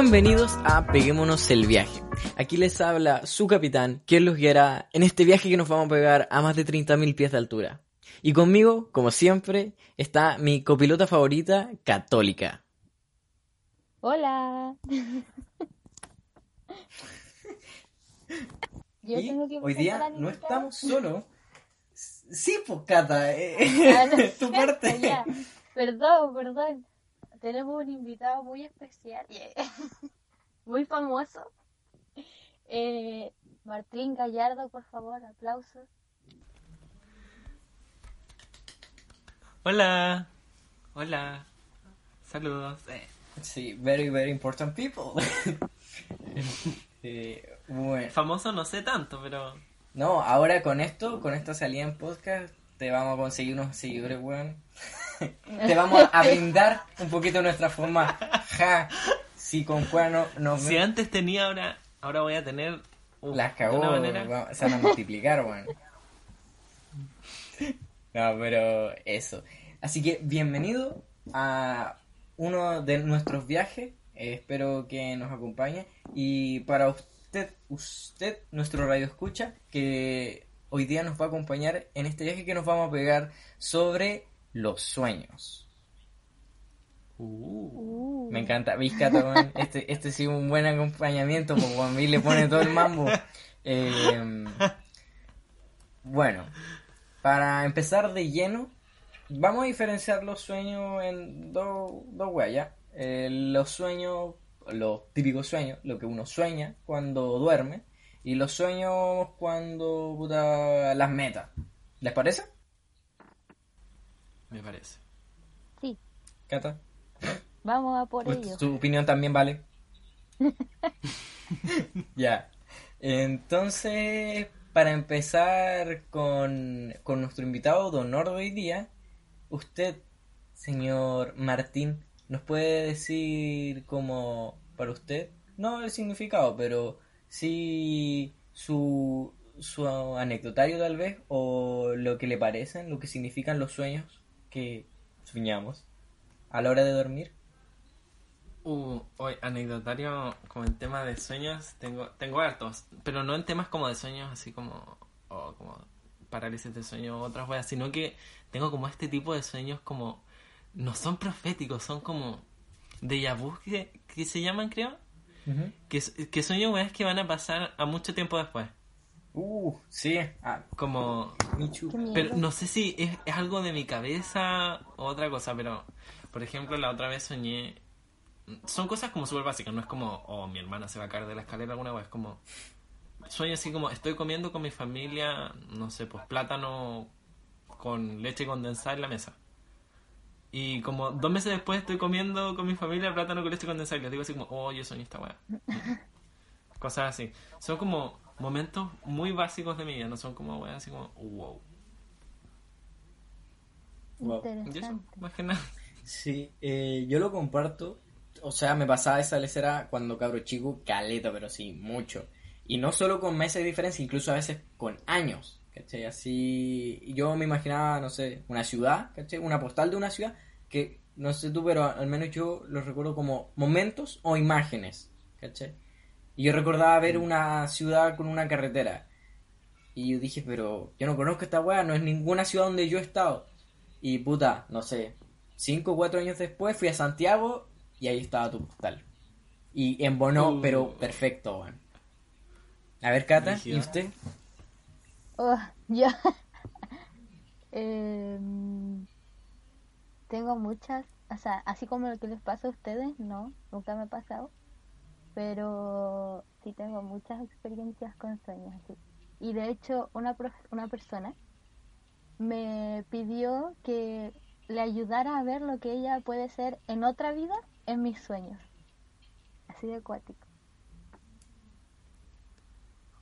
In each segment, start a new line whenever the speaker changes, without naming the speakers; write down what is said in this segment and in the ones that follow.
Bienvenidos a Peguémonos el viaje. Aquí les habla su capitán, quien los guiará en este viaje que nos vamos a pegar a más de 30.000 pies de altura. Y conmigo, como siempre, está mi copilota favorita, Católica.
Hola. Yo
Y
tengo que
hoy día no estamos solos. Sí, pues Cata, eh,
Ah, no,
tu parte.
ya. Perdón, perdón. Tenemos un invitado muy especial, muy famoso. Eh, Martín Gallardo, por favor, aplausos.
Hola. Hola. Saludos. Eh,
Sí, very, very important people. Eh, bueno,
famoso no sé tanto, pero
no, ahora con esto, con esta salida en podcast, te vamos a conseguir unos seguidores, weón. Te vamos a brindar un poquito nuestra forma. Ja, si con cuerno nos
si antes tenía ahora ahora voy a tener uh,
las cagó,
manera-
se van a multiplicar, weón. No, pero eso. Así que bienvenido a uno de nuestros viajes. Eh, espero que nos acompañe. Y para usted, usted, nuestro radio escucha, que hoy día nos va a acompañar en este viaje que nos vamos a pegar sobre los sueños.
Uh,
Me encanta, Vizcata, weón. Este, este sí un buen acompañamiento, porque Juan Luis le pone todo el mambo. Eh, bueno, para empezar de lleno, vamos a diferenciar los sueños en dos weas, ¿ya? Eh, los sueños, los típicos sueños, lo que uno sueña cuando duerme, y los sueños cuando puta, las metas. ¿Les parece?
Me parece.
sí,
Cata,
vamos a por
Pues,
ello.
tu opinión también vale. ya. Entonces, para empezar con, con nuestro invitado de honor de hoy día, usted, señor Martín, ¿nos puede decir como para usted, no el significado, pero sí su, su anecdotario tal vez, o lo que le parecen, lo que significan los sueños que soñamos a la hora de dormir?
Uh, hoy anecdotario como en tema de sueños tengo tengo hartos, pero no en temas como de sueños así como o como parálisis de sueño o otras weas, sino que tengo como este tipo de sueños como no son proféticos, son como déjà vu que, que se llaman, creo.
Ujú.
Que, que sueño weas que van a pasar a mucho tiempo después.
Uh, sí. Ah,
Como
Michu.
Pero no sé si es, es algo de mi cabeza o otra cosa, pero por ejemplo la otra vez soñé... Son cosas como súper básicas, no es como, oh, mi hermana se va a caer de la escalera alguna vez, es como... Sueño así como, estoy comiendo con mi familia, no sé, pues plátano con leche condensada en la mesa. Y como dos meses después estoy comiendo con mi familia plátano con leche condensada y les digo así como, oh, yo soñé esta weá. Cosas así. Son como momentos muy básicos de mi vida, no son como weas así como, wow.
Wow.
Y eso,
Interesante.
más que nada.
Sí, eh, yo lo comparto. O sea, me pasaba esa lecera cuando cabro chico, caleta, pero sí, mucho. Y no solo con meses de diferencia, incluso a veces con años. ¿Cachai? Así, yo me imaginaba, no sé, una ciudad, ¿cachai? Una postal de una ciudad que, no sé tú, pero al menos yo los recuerdo como momentos o imágenes, ¿cachai? Y yo recordaba ver una ciudad con una carretera. Y yo dije, pero yo no conozco esta weá, no es ninguna ciudad donde yo he estado. Y puta, no sé, cinco o cuatro años después fui a Santiago y ahí estaba tu postal. Y embonó,
Uh.
pero perfecto, weón. A ver, Cata, ¿y usted?
Oh, yo Em, tengo muchas, o sea, así como lo que les pasa a ustedes, no, nunca me ha pasado, pero sí tengo muchas experiencias con sueños. así. Y de hecho, una, una persona me pidió que le ayudara a ver lo que ella puede ser en otra vida en mis sueños. Así de acuático.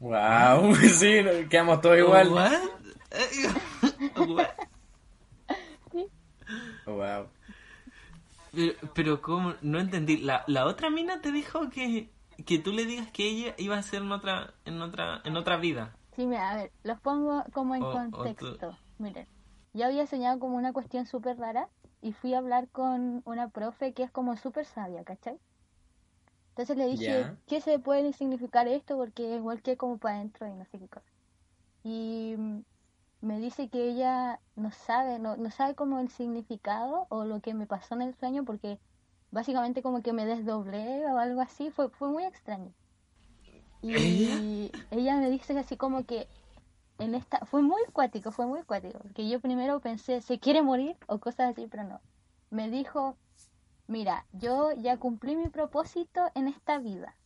Wow, sí, nos quedamos todos igual.
What? Eh, what?
Wow.
Pero, pero ¿cómo? No entendí. La, la otra mina te dijo que, que tú le digas que ella iba a ser en otra, en otra, en otra vida.
Sí, mira, a ver, los pongo como en
O- o tú-
contexto. Miren, yo había soñado como una cuestión súper rara y fui a hablar con una profe que es como súper sabia, ¿cachai?
Entonces le dije. ¿qué se puede significar esto? Porque igual que como para adentro y no sé qué cosa. Y me dice que ella no sabe, no, no sabe como el significado o lo que me pasó en el sueño porque básicamente como que me desdoblé o algo así, fue, fue muy extraño. Y ella me dice así como que en esta, fue muy cuático, fue muy cuático, porque yo primero pensé, ¿se quiere morir? o cosas así, pero no. Me dijo, mira, yo ya cumplí mi propósito en esta vida.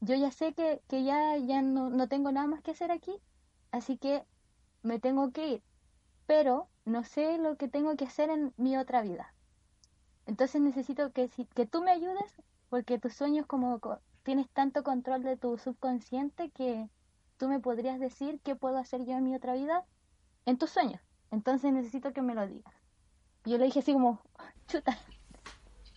Yo ya sé que, que ya, ya no, no tengo nada más que hacer aquí, así que me tengo que ir, pero no sé lo que tengo que hacer en mi otra vida. Entonces necesito que, si, que tú me ayudes, porque tus sueños como co- tienes tanto control de tu subconsciente que tú me podrías decir qué puedo hacer yo en mi otra vida en tus sueños. Entonces necesito que me lo digas. Yo le dije así como, chuta,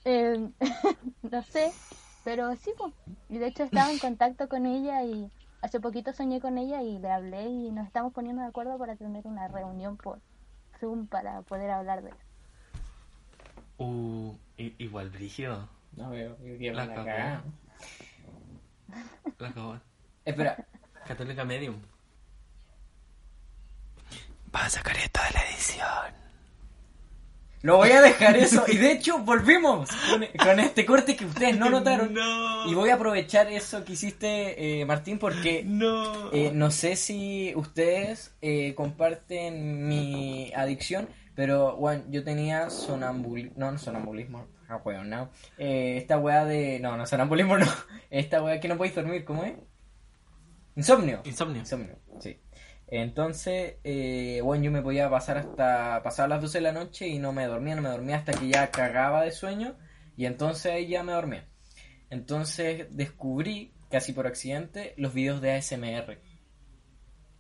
eh, no sé, pero sí, pues. Y de hecho estaba en contacto con ella y hace poquito soñé con ella y le hablé y nos estamos poniendo de acuerdo para tener una reunión por Zoom para poder hablar de eso.
Uh, igual brígido.
No veo, yo
La
la
cagó.
cagada.
La acabó.
Espera,
Católica Medium. Va a sacar esto de la edición.
Lo voy a dejar eso. Y de hecho, volvimos con, con este corte que ustedes no notaron.
No.
Y voy a aprovechar eso que hiciste, eh, Martín, porque
No.
eh, no sé si ustedes eh, comparten mi adicción, pero bueno, yo tenía sonambulismo. No, no sonambulismo. Ah, no. Eh, esta weá de. No, no, sonambulismo no. Esta weá que no podéis dormir, ¿cómo es? Insomnio.
Insomnio.
Insomnio, sí. Entonces, eh, bueno, yo me podía pasar hasta pasar las 12 de la noche y no me dormía, no me dormía hasta que ya cagaba de sueño y entonces ahí ya me dormía. Entonces descubrí, casi por accidente, los videos de ASMR.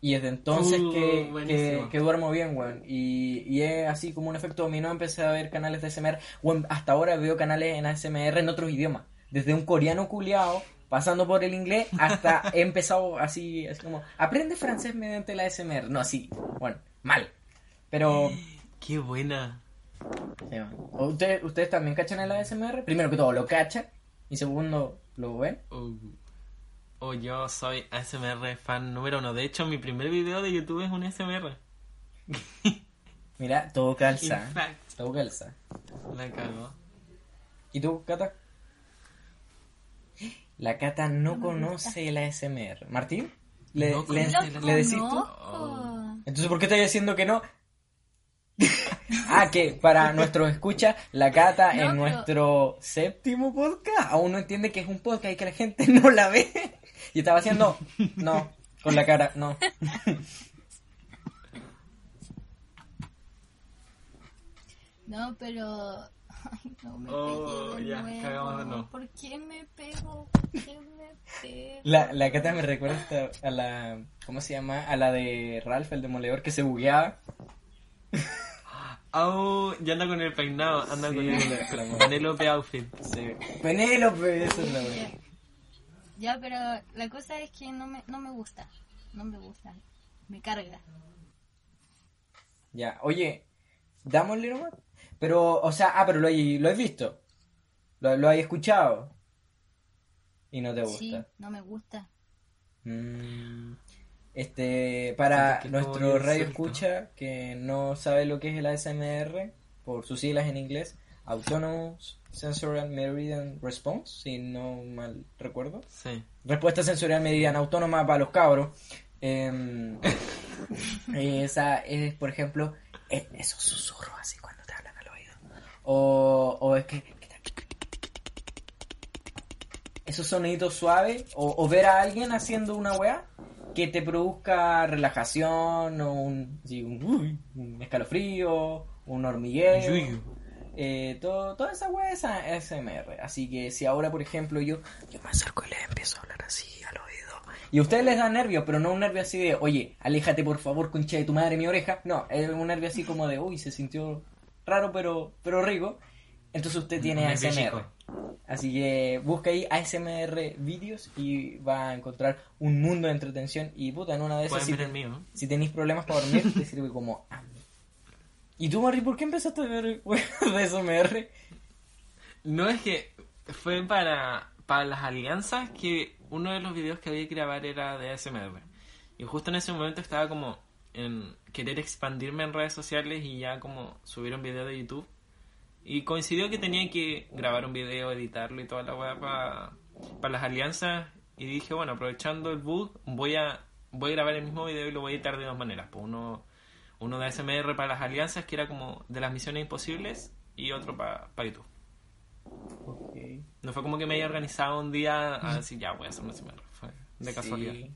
Y desde entonces
Uh,
que, que, duermo bien, weón. Y, y es así como un efecto dominó, empecé a ver canales de ASMR. Weón, hasta ahora veo canales en ASMR en otros idiomas. Desde un coreano culiao, pasando por el inglés, hasta he empezado así, así como, aprende francés mediante la ASMR. No, así, bueno, mal. Pero,
Qué buena.
¿Ustedes, ¿ustedes también cachan el ASMR? Primero que todo, lo cachan. Y segundo, lo ven.
Oh, oh, yo soy ASMR fan número uno. De hecho, mi primer video de YouTube es un ASMR.
Mira, todo calza.
fact.
Todo calza.
La cago.
¿Y tú, Cata? La Cata no conoce el ASMR. ¿Martín? ¿Le,
No
le, le decís tú? Entonces, ¿por qué estás diciendo que no? ah, que para nuestros escuchas, la Cata
No,
en
pero-
nuestro séptimo podcast aún no entiende que es un podcast y que la gente no la ve. y estaba haciendo, no, con la cara, no.
No, pero. Ay, no me
Oh,
pegué de
ya,
nuevo.
cagamos de nuevo.
¿Por qué me pego? ¿Por qué me pego?
La, la Cata me recuerda hasta a la, ¿cómo se llama? A la de Ralph, el demoledor, que se bugueaba.
Oh, ya anda con el peinado. Anda
Sí,
con el Penélope outfit.
Sí. Penélope, eso es la.
Ya, pero la cosa es que no me, no me gusta. No me gusta. Me carga.
Ya, oye, dámosle nomás. Pero, o sea, ah, pero lo hay, lo has visto. Lo, lo has escuchado. Y no te gusta.
Sí, no me gusta.
Mm, este, para nuestro radio
insulto.
escucha que no sabe lo que es el ASMR, por sus siglas en inglés, Autonomous Sensorial Meridian Response, si no mal recuerdo.
Sí.
Respuesta sensorial meridiana autónoma para los cabros. Em, esa es, por ejemplo, e- esos susurros así cuando te hablan al oído. O, o es que... Esos soniditos suaves. O, o ver a alguien haciendo una weá que te produzca relajación o un, sí, un, escalofrío, un hormigueo. Eh, todo, toda esa weá es ASMR. Así que si ahora, por ejemplo, yo, yo me acerco y les empiezo a hablar así al oído. Y a ustedes les da nervios, pero no un nervio así de, oye, aléjate por favor, concha de tu madre, mi oreja. No, es un nervio así como de, uy, se sintió raro, pero, pero rico. Entonces usted tiene ASMR. Así que busca ahí ASMR vídeos y va a encontrar un mundo de entretención. Y puta, en una de esas, si,
mío.
tenéis problemas para dormir, te sirve como... ¿Y tú, Mari, por qué empezaste a ver de ASMR?
No es que fue para para las alianzas que uno de los videos que había que grabar era de ASMR. Y justo en ese momento estaba como en querer expandirme en redes sociales y ya como subir un video de YouTube. Y coincidió que tenía que grabar un video, editarlo y toda la weá para las alianzas. Y dije, bueno, aprovechando el bug, voy a, voy a grabar el mismo video y lo voy a editar de dos maneras. Pues uno, uno de ASMR para las alianzas, que era como de las misiones imposibles, y otro para YouTube. No fue como que me haya organizado un día a decir, ya voy a hacer un ASMR. Fue de casualidad.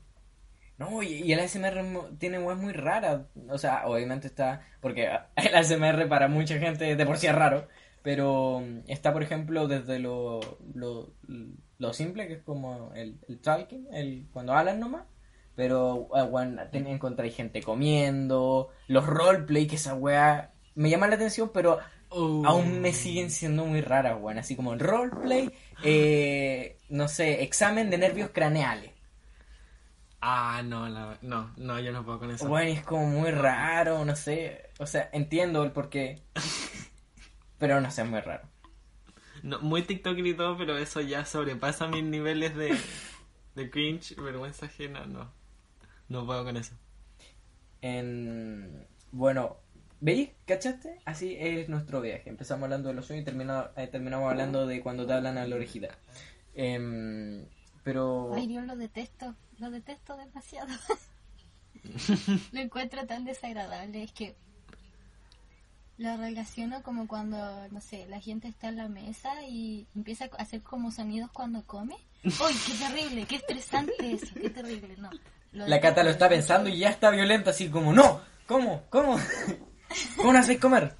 No, y, el ASMR tiene web muy rara. O sea, obviamente está. Porque el ASMR para mucha gente de por sí es raro. Pero mm, está, por ejemplo, desde lo, lo, lo simple, que es como el, el talking, el, cuando hablan nomás. Pero bueno, ah, encontráis gente comiendo, los roleplay, que esa weá me llama la atención, pero uh. aún me siguen siendo muy raras, weón. Así como el roleplay, eh, no sé, examen de nervios craneales.
Ah, no, no, no, yo no puedo con eso.
Bueno, es como muy raro, no sé. O sea, entiendo el porqué. pero no sé, es muy raro.
No, muy TikTok y todo, pero eso ya sobrepasa mis niveles de, de cringe, vergüenza ajena, no. No puedo con eso.
En... Bueno, ¿veis? ¿Cachaste? Así es nuestro viaje. Empezamos hablando de los sueños y terminamos, eh, terminamos hablando de cuando te hablan a la orejita. Em, pero...
Ay, yo lo detesto lo detesto demasiado. lo encuentro tan desagradable. Es que lo relaciono como cuando, no sé, la gente está en la mesa y empieza a hacer como sonidos cuando come. ¡Uy, qué terrible! ¡Qué estresante eso! ¡Qué terrible! No.
La Cata lo está pensando y ya está violenta, así como, ¡No! ¿Cómo? ¿Cómo? ¿Cómo no hacéis comer?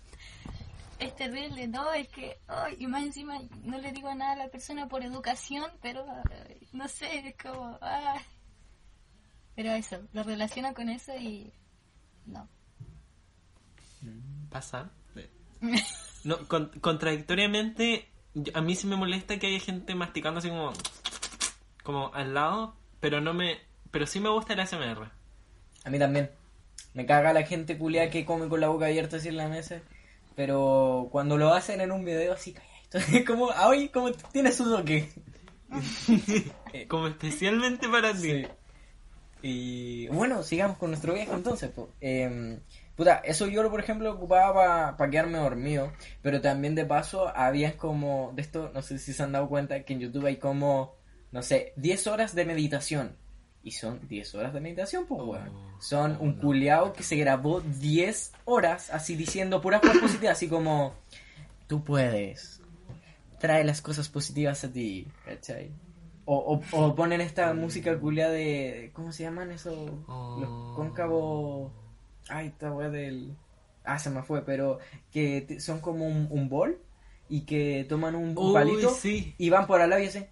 Es terrible, ¿no? Es que, ay, y más encima no le digo nada a la persona por educación, pero no sé, es como, ay, pero eso, lo relaciono con eso y no.
Pasa. No, contradictoriamente, a mí sí me molesta que haya gente masticando así como, como al lado, pero no me, pero sí me gusta el ASMR.
A mí también. Me caga la gente culia que come con la boca abierta así en la mesa. Pero cuando lo hacen en un video así, es como, hoy como tiene su toque.
como especialmente para ti.
Y bueno, sigamos con nuestro viaje entonces. Eh, puta, eso yo, por ejemplo, ocupaba para quedarme dormido. Pero también de paso, había como, de esto, no sé si se han dado cuenta, que en YouTube hay como, no sé, 10 horas de meditación. Y son 10 horas de meditación, pues, bueno. Son un culiao que se grabó 10 horas así diciendo puras cosas positivas, así como, tú puedes, trae las cosas positivas a ti, ¿cachai? O, o, ponen esta música culia de. ¿Cómo se llaman esos? Los oh. cóncavos. Ay, esta weá del. Ah, se me fue, pero que son como un, bol y que toman un palito y van por al lado y hacen.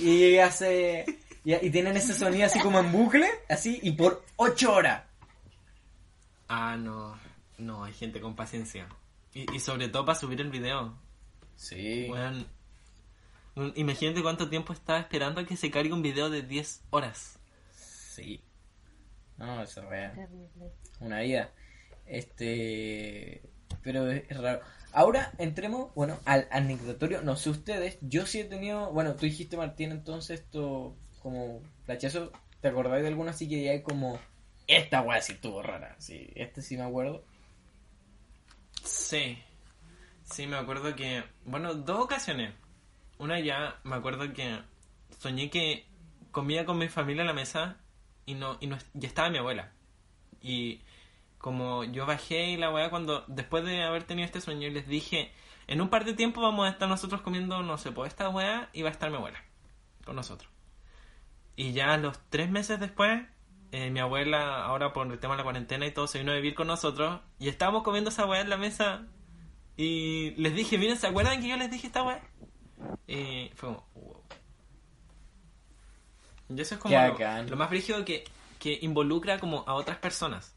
Y hace. Y, tienen ese sonido así como en bucle, así, y por ocho horas.
Ah, no. No, hay gente con paciencia. Y, y sobre todo para subir el video.
Sí.
Bueno, Imagínate cuánto tiempo estaba esperando a que se cargue un video de 10 horas.
Sí. No, eso es real. Una vida. Este. Pero es raro. Ahora entremos, bueno, al anecdotorio. No sé ustedes, yo sí he tenido. Bueno, tú dijiste, Martín, entonces esto. Como. Flachazo, ¿te acordáis de alguna así que ya hay como. Esta weá sí estuvo rara. Sí, este sí me acuerdo.
Sí. Sí, me acuerdo que. Bueno, dos ocasiones. Una ya me acuerdo que soñé que comía con mi familia en la mesa y no, y no ya estaba mi abuela. Y como yo bajé y la weá cuando, después de haber tenido este sueño, les dije, en un par de tiempo vamos a estar nosotros comiendo, no sé, pues esta weá y va a estar mi abuela con nosotros. Y ya los tres meses después, eh, mi abuela, ahora por el tema de la cuarentena y todo, se vino a vivir con nosotros y estábamos comiendo esa weá en la mesa y les dije, miren, ¿se acuerdan que yo les dije esta weá? Y fue como, wow. Y eso es como lo, más frígido que, que involucra como a otras personas.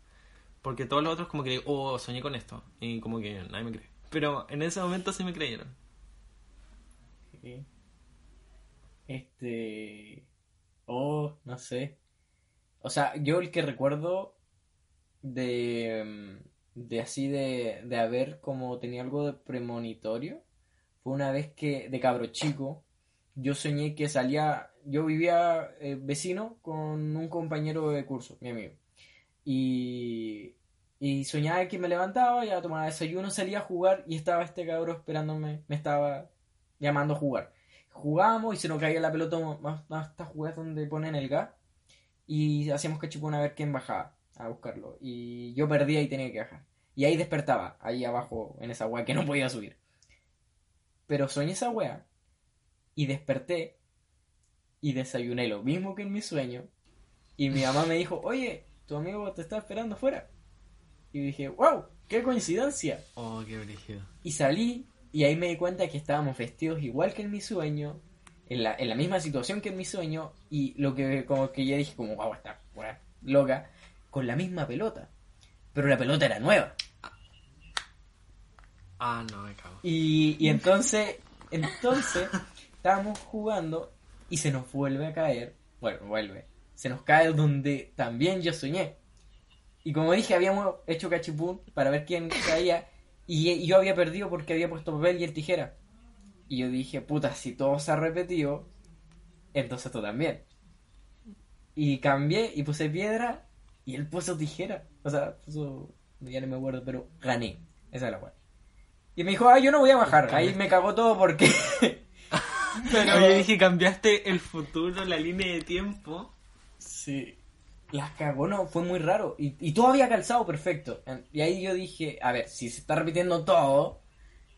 Porque todos los otros como que, oh, soñé con esto. Y como que nadie me cree. Pero en ese momento sí me creyeron.
Este... Oh, no sé. O sea, yo el que recuerdo de... De así de, de haber como tenía algo de premonitorio fue una vez que, de cabro chico, yo soñé que salía, yo vivía eh, vecino con un compañero de curso, mi amigo. Y, y soñaba que me levantaba, ya tomaba desayuno, salía a jugar y estaba este cabro esperándome, me estaba llamando a jugar. Jugábamos y se nos caía la pelota más, estas jugadas donde ponen el gas y hacíamos cachipún a ver quién bajaba a buscarlo. Y yo perdía y tenía que bajar. Y ahí despertaba, ahí abajo, en esa weá que no podía subir. Pero soñé esa weá y desperté y desayuné lo mismo que en mi sueño. Y mi mamá me dijo, oye, tu amigo te está esperando afuera. Y dije, wow, qué coincidencia.
Oh, qué brígido.
Y salí y ahí me di cuenta que estábamos vestidos igual que en mi sueño, en la, en la misma situación que en mi sueño, y lo que como que ya dije como, wow, está loca, con la misma pelota. Pero la pelota era nueva.
Ah, no, me cago.
Y, y entonces, entonces, estábamos jugando y se nos vuelve a caer. Bueno, vuelve. Se nos cae donde también yo soñé. Y como dije, habíamos hecho cachipún para ver quién caía. Y, y yo había perdido porque había puesto papel y el tijera. Y yo dije, puta, si todo se ha repetido, entonces tú también. Y cambié y puse piedra y él puso tijera. O sea, puso. Ya no me acuerdo, pero gané. Esa es la cual. Y me dijo, ah, yo no voy a bajar. Ahí me cagó todo porque.
Pero yo dije, cambiaste el futuro, la línea de tiempo.
Sí. Las cagó, no, fue muy raro. Y, y todo había calzado perfecto. Y ahí yo dije, a ver, si se está repitiendo todo.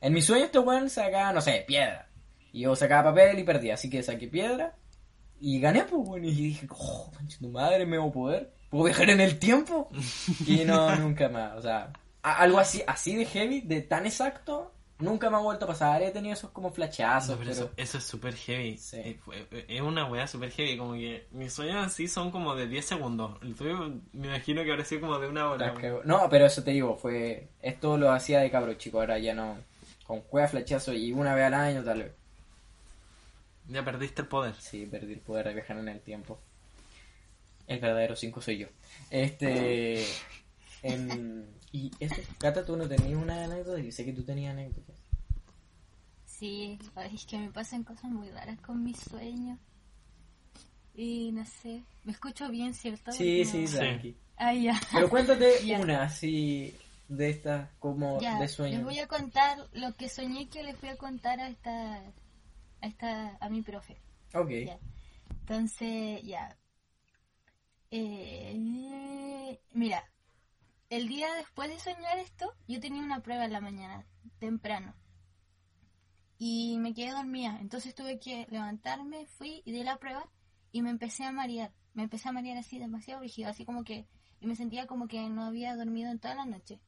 En mi sueño este weón sacaba, no sé, piedra. Y yo sacaba papel y perdía. Así que saqué piedra. Y gané, pues, weón. Y dije, oh, manche tu madre, me voy a poder. ¿Puedo viajar en el tiempo? Y no, nunca más. O sea, algo así, así de heavy, de tan exacto, nunca me ha vuelto a pasar. He tenido esos como flashazos,
No, pero
pero...
eso, eso es súper heavy.
Sí.
Eh, fue- Es una weá súper heavy. Como que mis sueños así son como de 10 segundos. El tuyo me imagino que habrá sido como de una hora.
No, pero eso te digo, fue. Esto lo hacía de cabro chico, ahora ya no. Con cueva flechazo y una vez al año, tal vez.
Ya perdiste el poder.
Sí, perdí el poder de viajar en el tiempo. El verdadero 5 soy yo. Este. en- y eso, Cata, tú no tenías una anécdota, yo sé que tú tenías anécdotas.
Sí, es que me pasan cosas muy raras con mis sueños. Y no sé, me escucho bien, ¿cierto?
Sí,
Porque
sí,
no-
Sí.
tranqui.
Ah, ya.
Pero cuéntate
Ya.
una así de estas como
Ya,
de sueño.
les voy a contar lo que soñé que les voy a contar a esta, a esta, a mi profe.
Ok.
Ya. Entonces, ya. Eh, mira, el día después de soñar esto, yo tenía una prueba en la mañana, temprano. Y me quedé dormida. Entonces tuve que levantarme, fui y di la prueba y me empecé a marear. Me empecé a marear así demasiado rígido, así como que... Y me sentía como que no había dormido en toda la noche.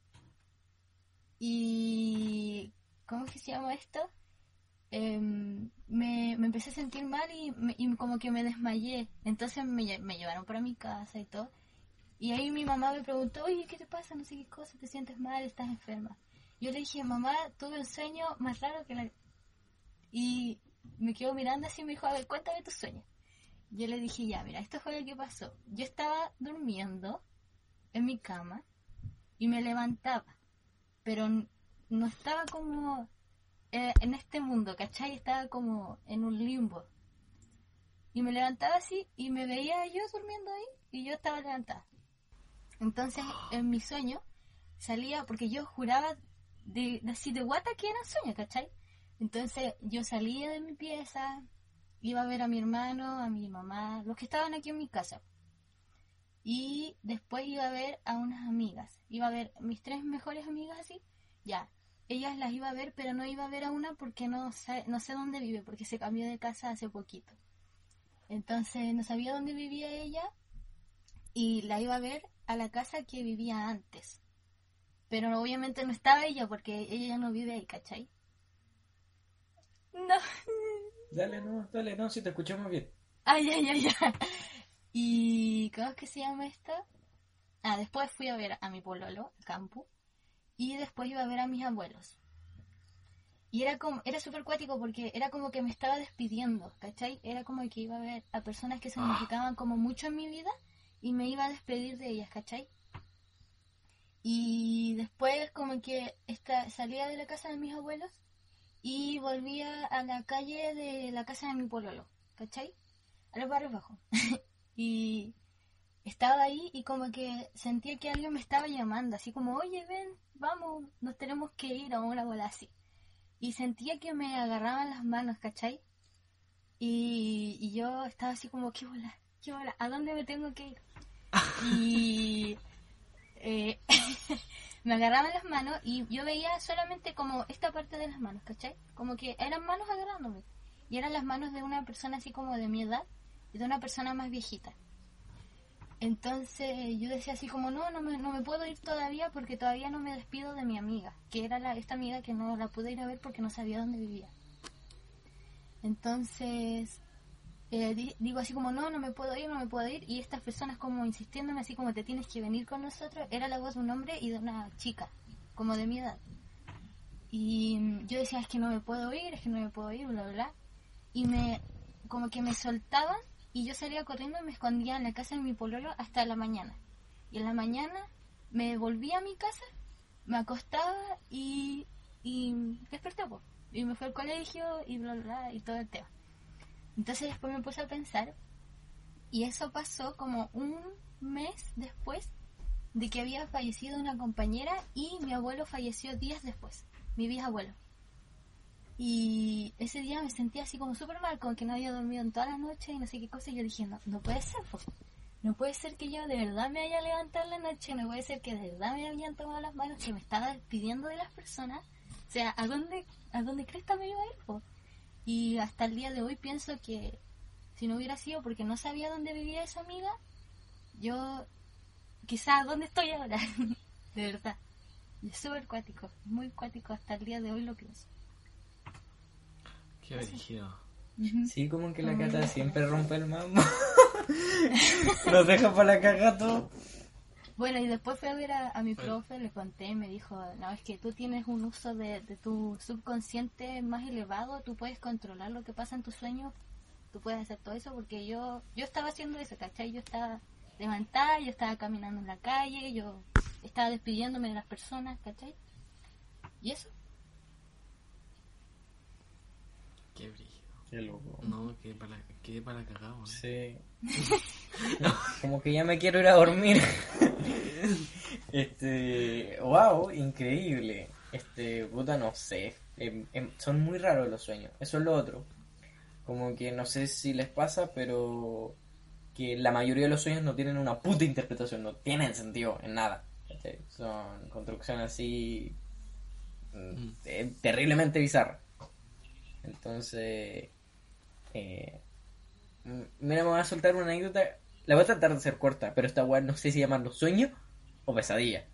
Y... ¿Cómo es que se llama esto? Em, me, me empecé a sentir mal y, me- y como que me desmayé. Entonces me, me llevaron para mi casa y todo. Y ahí mi mamá me preguntó, oye, ¿qué te pasa? No sé qué cosa, te sientes mal, estás enferma. Yo le dije, mamá, tuve un sueño más raro que la... Y me quedó mirando así y me dijo, a ver, cuéntame tu sueño. Yo le dije, ya, mira, esto fue lo que pasó. Yo estaba durmiendo en mi cama y me levantaba, pero no estaba como eh, en este mundo, ¿cachai? Estaba como en un limbo. Y me levantaba así y me veía yo durmiendo ahí y yo estaba levantada. Entonces, en mi sueño salía, porque yo juraba de, de así de guata que era sueño, ¿cachai? Entonces yo salía de mi pieza, iba a ver a mi hermano, a mi mamá, los que estaban aquí en mi casa. Y después iba a ver a unas amigas. Iba a ver mis tres mejores amigas así. Ya, ellas las iba a ver, pero no iba a ver a una porque no sé, no sé dónde vive, porque se cambió de casa hace poquito. Entonces no sabía dónde vivía ella y la iba a ver a la casa que vivía antes. Pero obviamente no estaba ella porque ella ya no vive ahí, ¿cachai? No.
Dale, no, dale, no, si te escuchamos bien.
Ay, ay, ay, ay. ¿Y cómo es que se llama esta? Ah, después fui a ver a mi pololo, al campo, y después iba a ver a mis abuelos. Y era como, era súper cuático porque era como que me estaba despidiendo, ¿cachai? Era como que iba a ver a personas que significaban como mucho en mi vida y me iba a despedir de ellas, ¿cachai? Y después como que esta, salía de la casa de mis abuelos y volvía a la calle de la casa de mi pololo, ¿cachai? A los barrios bajos. y estaba ahí y como que sentía que alguien me estaba llamando, así como, oye, ven, vamos, nos tenemos que ir a una bola así. Y sentía que me agarraban las manos, ¿cachai? Y, y yo estaba así como, ¿qué bola? ¿Qué bola? ¿A dónde me tengo que ir? Y eh, me agarraban las manos y yo veía solamente como esta parte de las manos, ¿cachai? Como que eran manos agarrándome. Y eran las manos de una persona así como de mi edad y de una persona más viejita. Entonces yo decía así como, no, no me, no me puedo ir todavía porque todavía no me despido de mi amiga, que era la, esta amiga que no la pude ir a ver porque no sabía dónde vivía. Entonces eh, di- digo así como, no, no me puedo ir, no me puedo ir. Y estas personas como insistiéndome así como, te tienes que venir con nosotros. Era la voz de un hombre y de una chica, como de mi edad. Y yo decía, es que no me puedo ir, es que no me puedo ir, bla, bla. Y me, como que me soltaban y yo salía corriendo y me escondía en la casa de mi pololo hasta la mañana. Y en la mañana me volví a mi casa, me acostaba y, y desperté. Y me fui al colegio y bla, bla, bla, y todo el tema. Entonces después me puse a pensar y eso pasó como un mes después de que había fallecido una compañera y mi abuelo falleció días después, mi bisabuelo. Y ese día me sentía así como súper mal, como que no había dormido en toda la noche y no sé qué cosa. Y yo dije, no, no puede ser, po. no puede ser que yo de verdad me haya levantado en la noche, no puede ser que de verdad me habían tomado las manos, que me estaba despidiendo de las personas. O sea, ¿a dónde, a dónde cresta me iba a ir? Y hasta el día de hoy pienso que si no hubiera sido porque no sabía dónde vivía esa amiga, yo quizás dónde estoy ahora. de verdad. Y Es súper cuático, muy cuático. Hasta el día de hoy lo pienso.
Qué brígido.
Sí, como que la cata siempre rompe el mambo. Nos deja para la caga todo.
Bueno, y después fui a ver a, a mi profe, le conté y me dijo, no, es que tú tienes un uso de, de tu subconsciente más elevado, tú puedes controlar lo que pasa en tus sueños, tú puedes hacer todo eso, porque yo yo estaba haciendo eso, ¿cachai? Yo estaba levantada, yo estaba caminando en la calle, yo estaba despidiéndome de las personas, ¿cachai? Y eso,
Qué brígido.
Qué loco.
No, qué para, qué para cagado. ¿no?
Sí. Como que ya me quiero ir a dormir. Este, wow, increíble. Este, puta, no sé. Em, em, son muy raros los sueños. Eso es lo otro. Como que no sé si les pasa, pero que la mayoría de los sueños no tienen una puta interpretación, no tienen sentido en nada. ¿cachai? Son construcciones así mm, eh, terriblemente bizarras. Entonces, eh, mira, me voy a soltar una anécdota. La voy a tratar de ser corta, pero esta weá no sé si llamarlo sueño o pesadilla.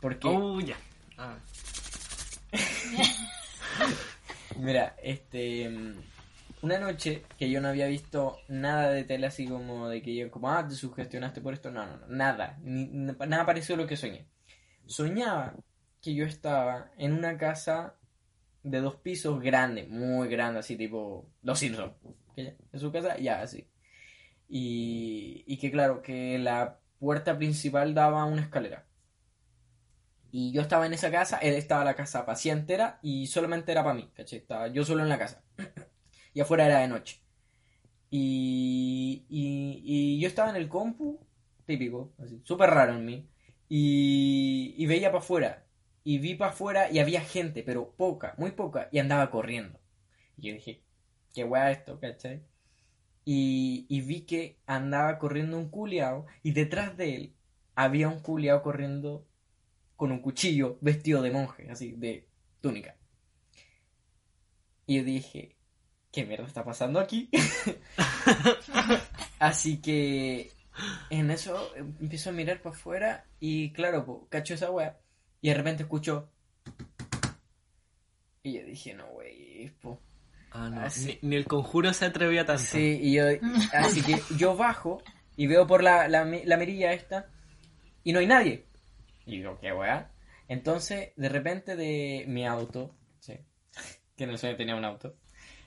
Porque,
Oh, ya. Ah,
mira, este. mm, Una noche que yo no había visto nada de tele así como de que yo, como, ah, te sugestionaste por esto. No, no, no, nada. Ni- nada parecido a lo que soñé. Soñaba que yo estaba en una casa de dos pisos grande, muy grande, así tipo Los Simpsons. En su casa, ya, así. Y, y que claro, que la puerta principal daba a una escalera. Y yo estaba en esa casa, él estaba la casa vacía y solamente era para mí, ¿cachai? Estaba yo solo en la casa. y afuera era de noche. Y, y, y yo estaba en el compu, típico, así, súper raro en mí. Y, y veía para afuera. Y vi para afuera y había gente, pero poca, muy poca, y andaba corriendo. Y yo dije, qué weá esto, ¿cachai? Y, y vi que andaba corriendo un culiao y detrás de él había un culiao corriendo con un cuchillo vestido de monje, así, de túnica. Y yo dije, ¿qué mierda está pasando aquí? así que en eso empiezo a mirar para afuera y claro, po, cacho esa wea y de repente escucho... Y yo dije, no, wey, po.
ah, no.
Así-
Ni, ni el conjuro se atrevía tanto.
Sí, y yo, así que yo bajo y veo por la, la, mi- la mirilla esta y no hay nadie. Y digo, qué weá. Entonces, de repente de mi auto, sí, que en el sueño tenía un auto,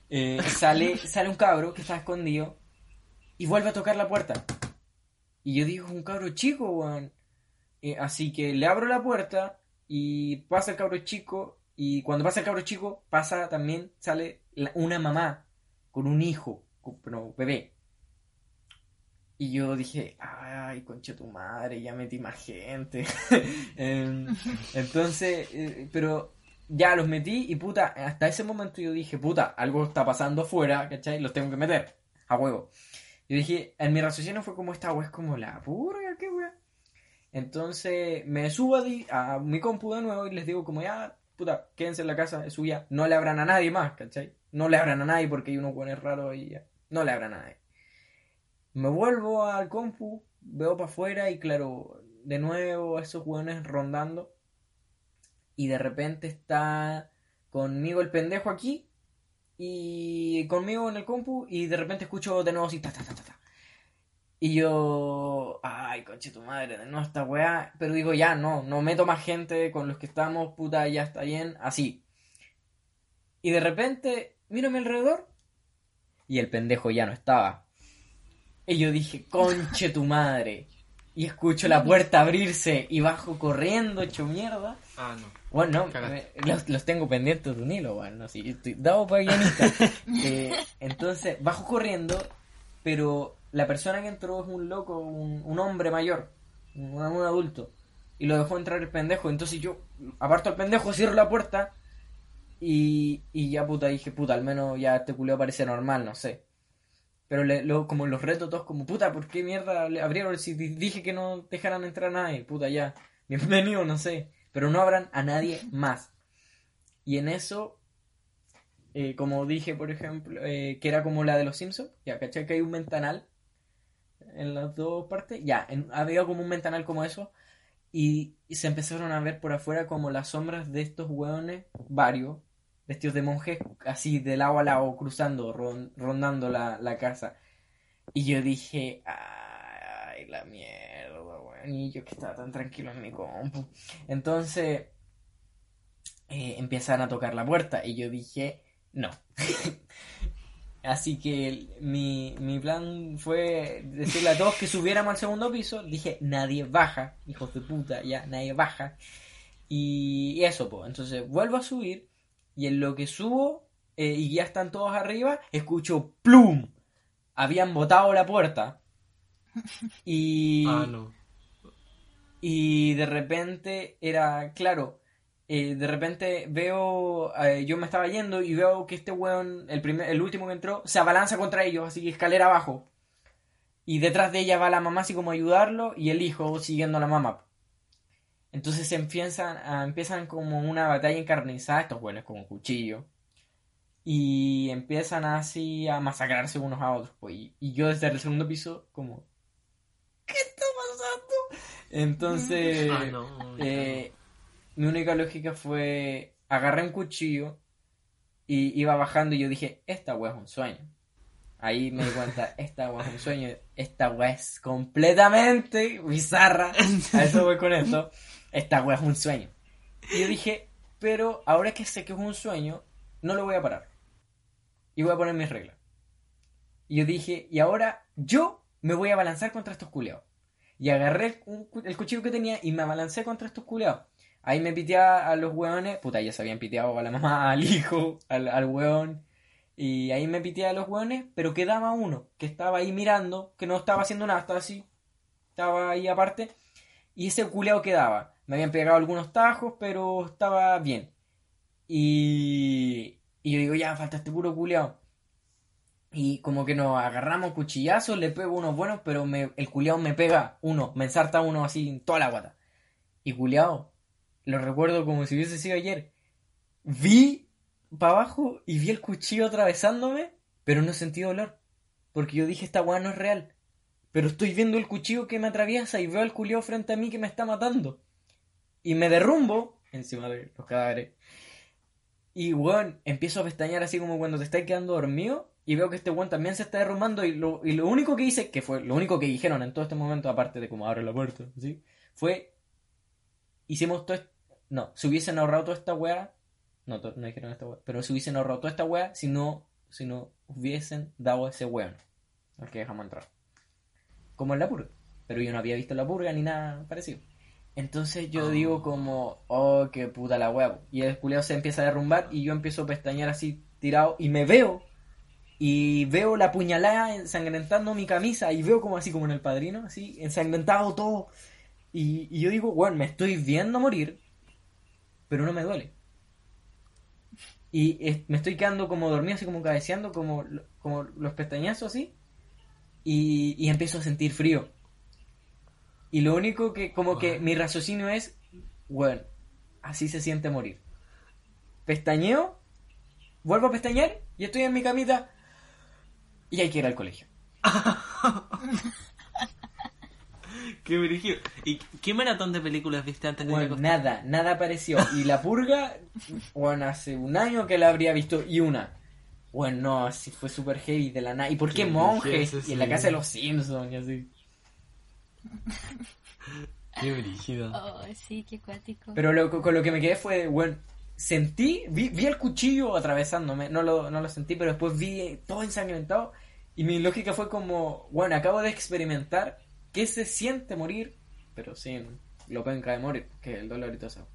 eh, sale, sale un cabro que está escondido y vuelve a tocar la puerta. Y yo digo, un cabro chico, weón. Eh, así que le abro la puerta y pasa el cabro chico Y cuando pasa el cabro chico, pasa también, sale la- una mamá con un hijo, con- pero bebé. Y yo dije, ay, concha tu madre, ya metí más gente. Em, Entonces, eh, pero ya los metí y puta, hasta ese momento yo dije, puta, algo está pasando afuera, ¿cachai? Los tengo que meter, a huevo. Yo dije, en mi raciocinio fue como esta wea es como la purga. Entonces me subo a, a mi compu de nuevo y les digo como ya, puta, quédense en la casa, es suya, no le abran a nadie más, ¿cachai? No le abran a nadie porque hay unos buenos raros y ya, no le abran a nadie. Me vuelvo al compu, veo para afuera y claro, de nuevo esos hueones rondando y de repente está conmigo el pendejo aquí y conmigo en el compu y de repente escucho de nuevo así ta ta ta ta ta. Y yo, ay, conche tu madre, nuevo esta weá, pero digo ya, no, no meto más gente con los que estamos, puta, ya está bien, así. Y de repente miro a mi alrededor y el pendejo ya no estaba. Y yo dije, conche tu madre. Y escucho la puerta abrirse y bajo corriendo, hecho mierda.
Ah, no.
Bueno, no, me- los, los tengo pendientes de un hilo, bueno, no, sí, estoy dado para guionista. Eh, entonces, bajo corriendo, pero la persona que entró es un loco, un, un hombre mayor, un, adulto, y lo dejó entrar el pendejo. Entonces yo aparto al pendejo, cierro la puerta y, y ya puta dije, puta, al menos ya este culeo parece normal, no sé. Pero le- lo- como los reto todos como, puta, ¿por qué mierda le abrieron si di- dije que no dejaran entrar a nadie? Puta, ya, bienvenido, no sé. Pero no abran a nadie más. Y en eso, eh, como dije, por ejemplo, eh, que era como la de los Simpsons, ya, ¿cachai? Que hay un ventanal en las dos partes. Ya, en- había como un ventanal como eso. Y, y se empezaron a ver por afuera como las sombras de estos hueones, varios, vestidos de monjes, así de lado a lado, cruzando, ron- rondando la, la casa. Y yo dije, ay, la mierda, weón. Y yo que estaba tan tranquilo en mi compu. Entonces, eh, empiezan a tocar la puerta. Y yo dije, no. Así que mi, mi plan fue decirle a todos que subiéramos al segundo piso. Dije, nadie baja, hijos de puta, ya, nadie baja. Y, y eso, pues. Entonces vuelvo a subir. Y en lo que subo eh, y ya están todos arriba, escucho ¡plum! Habían botado la puerta. Y,
Ah, no.
y de repente era, claro, eh, de repente veo, eh, yo me estaba yendo y veo que este weón, el, primer, el último que entró, se abalanza contra ellos, así que escalera abajo. Y detrás de ella va la mamá así como a ayudarlo y el hijo siguiendo a la mamá. Entonces empiezan, a- empiezan como una batalla encarnizada, estos weones con un cuchillo. Y empiezan así a masacrarse unos a otros. pues, y, y yo desde el segundo piso como... ¿Qué está pasando? Entonces...
Ah, no.
Eh, mi única lógica fue agarré un cuchillo y iba bajando y yo dije, esta weá es un sueño. Ahí me di cuenta, esta weá es un sueño, esta weá es completamente bizarra. A eso voy con esto. Esta weá es un sueño. Y yo dije, pero ahora que sé que es un sueño, no lo voy a parar. Y voy a poner mis reglas. Y yo dije, y ahora yo me voy a balanzar contra estos culeados. Y agarré el, cuchillo que tenía y me abalancé contra estos culeados. Ahí me piteé a los hueones. Puta, ya se habían piteado a la mamá, al hijo, al, al hueón. Y ahí me piteé a los hueones, pero quedaba uno que estaba ahí mirando, que no estaba haciendo nada, estaba así. Estaba ahí aparte. Y ese culeado quedaba. Me habían pegado algunos tajos, pero estaba bien. Y, y yo digo, ya, falta este puro culeado. Y como que nos agarramos cuchillazos, le pego unos buenos, pero el culeado me pega uno, me ensarta uno así en toda la guata. Y culeado, lo recuerdo como si hubiese sido ayer. Vi para abajo y vi el cuchillo atravesándome, pero no sentí dolor. Porque yo dije, esta weá no es real. Pero estoy viendo el cuchillo que me atraviesa y veo al culiao frente a mí que me está matando. Y me derrumbo encima de los cadáveres. Y weón, empiezo a pestañear así como cuando te estás quedando dormido. Y veo que este weón también se está derrumbando. Y lo, y lo único que hice, que fue lo único que dijeron en todo este momento, aparte de como abre la puerta, ¿sí? Fue. Hicimos todo. est- No, se hubiesen ahorrado toda esta weá. No, no dijeron esta weá. Pero se hubiesen ahorrado toda esta weá si no, si no hubiesen dado a ese weón. Al que dejamos entrar. Como en la purga. Pero yo no había visto la purga ni nada parecido. Entonces yo digo como, oh, qué puta la hueá. Y el culeado se empieza a derrumbar y yo empiezo a pestañear así tirado y me veo. Y veo la puñalada ensangrentando mi camisa y veo como así como en el padrino, así, ensangrentado todo. Y, y yo digo, bueno, me estoy viendo morir, pero no me duele. Y es- me estoy quedando como dormido, así como cabeceando, como, como los pestañazos así. Y, y empiezo a sentir frío. Y lo único que, como que mi raciocinio es, bueno, así se siente morir. Pestañeo, vuelvo a pestañear y estoy en mi camita y hay que ir al colegio.
Qué brígido. ¿Y qué maratón de películas viste antes de
Bueno, nada, nada apareció. Y la purga, bueno, hace un año que la habría visto y una. Bueno, no, así fue súper heavy de la nada. ¿Y por qué,
Qué
monjes? Y en la casa de los Simpsons y así.
Qué brígido.
Oh, sí, qué cuático.
Pero lo, con lo que me quedé fue, bueno, sentí, vi, vi el cuchillo atravesándome, no lo, no lo sentí, pero después vi todo ensangrentado y mi lógica fue como, bueno, acabo de experimentar qué se siente morir, pero sin lo penca de morir, que es el dolor y todo eso.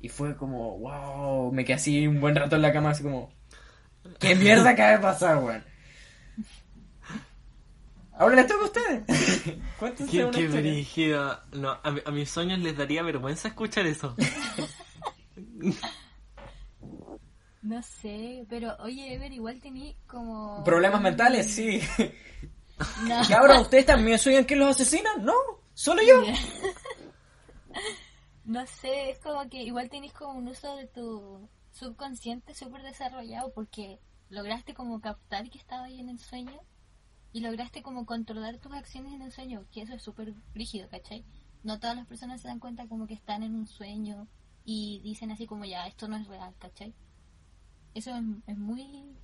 Y fue como, wow, me quedé así un buen rato en la cama, así como, ¿qué mierda acaba de pasar, weón? Ahora les toca a ustedes. Cuéntense
Qué,
una
qué brígido. No, a, a mis sueños les daría vergüenza escuchar eso.
No sé, pero oye, Ever, igual tení como...
Problemas mentales, sí.
No.
¿Y ahora ustedes también soy que los asesinan? No, solo yo.
No sé, es como que igual tenés como un uso de tu subconsciente súper desarrollado porque lograste como captar que estaba ahí en el sueño y lograste como controlar tus acciones en el sueño, que eso es súper rígido, ¿cachai? No todas las personas se dan cuenta como que están en un sueño y dicen así como ya, esto no es real, ¿cachai? Eso es, es muy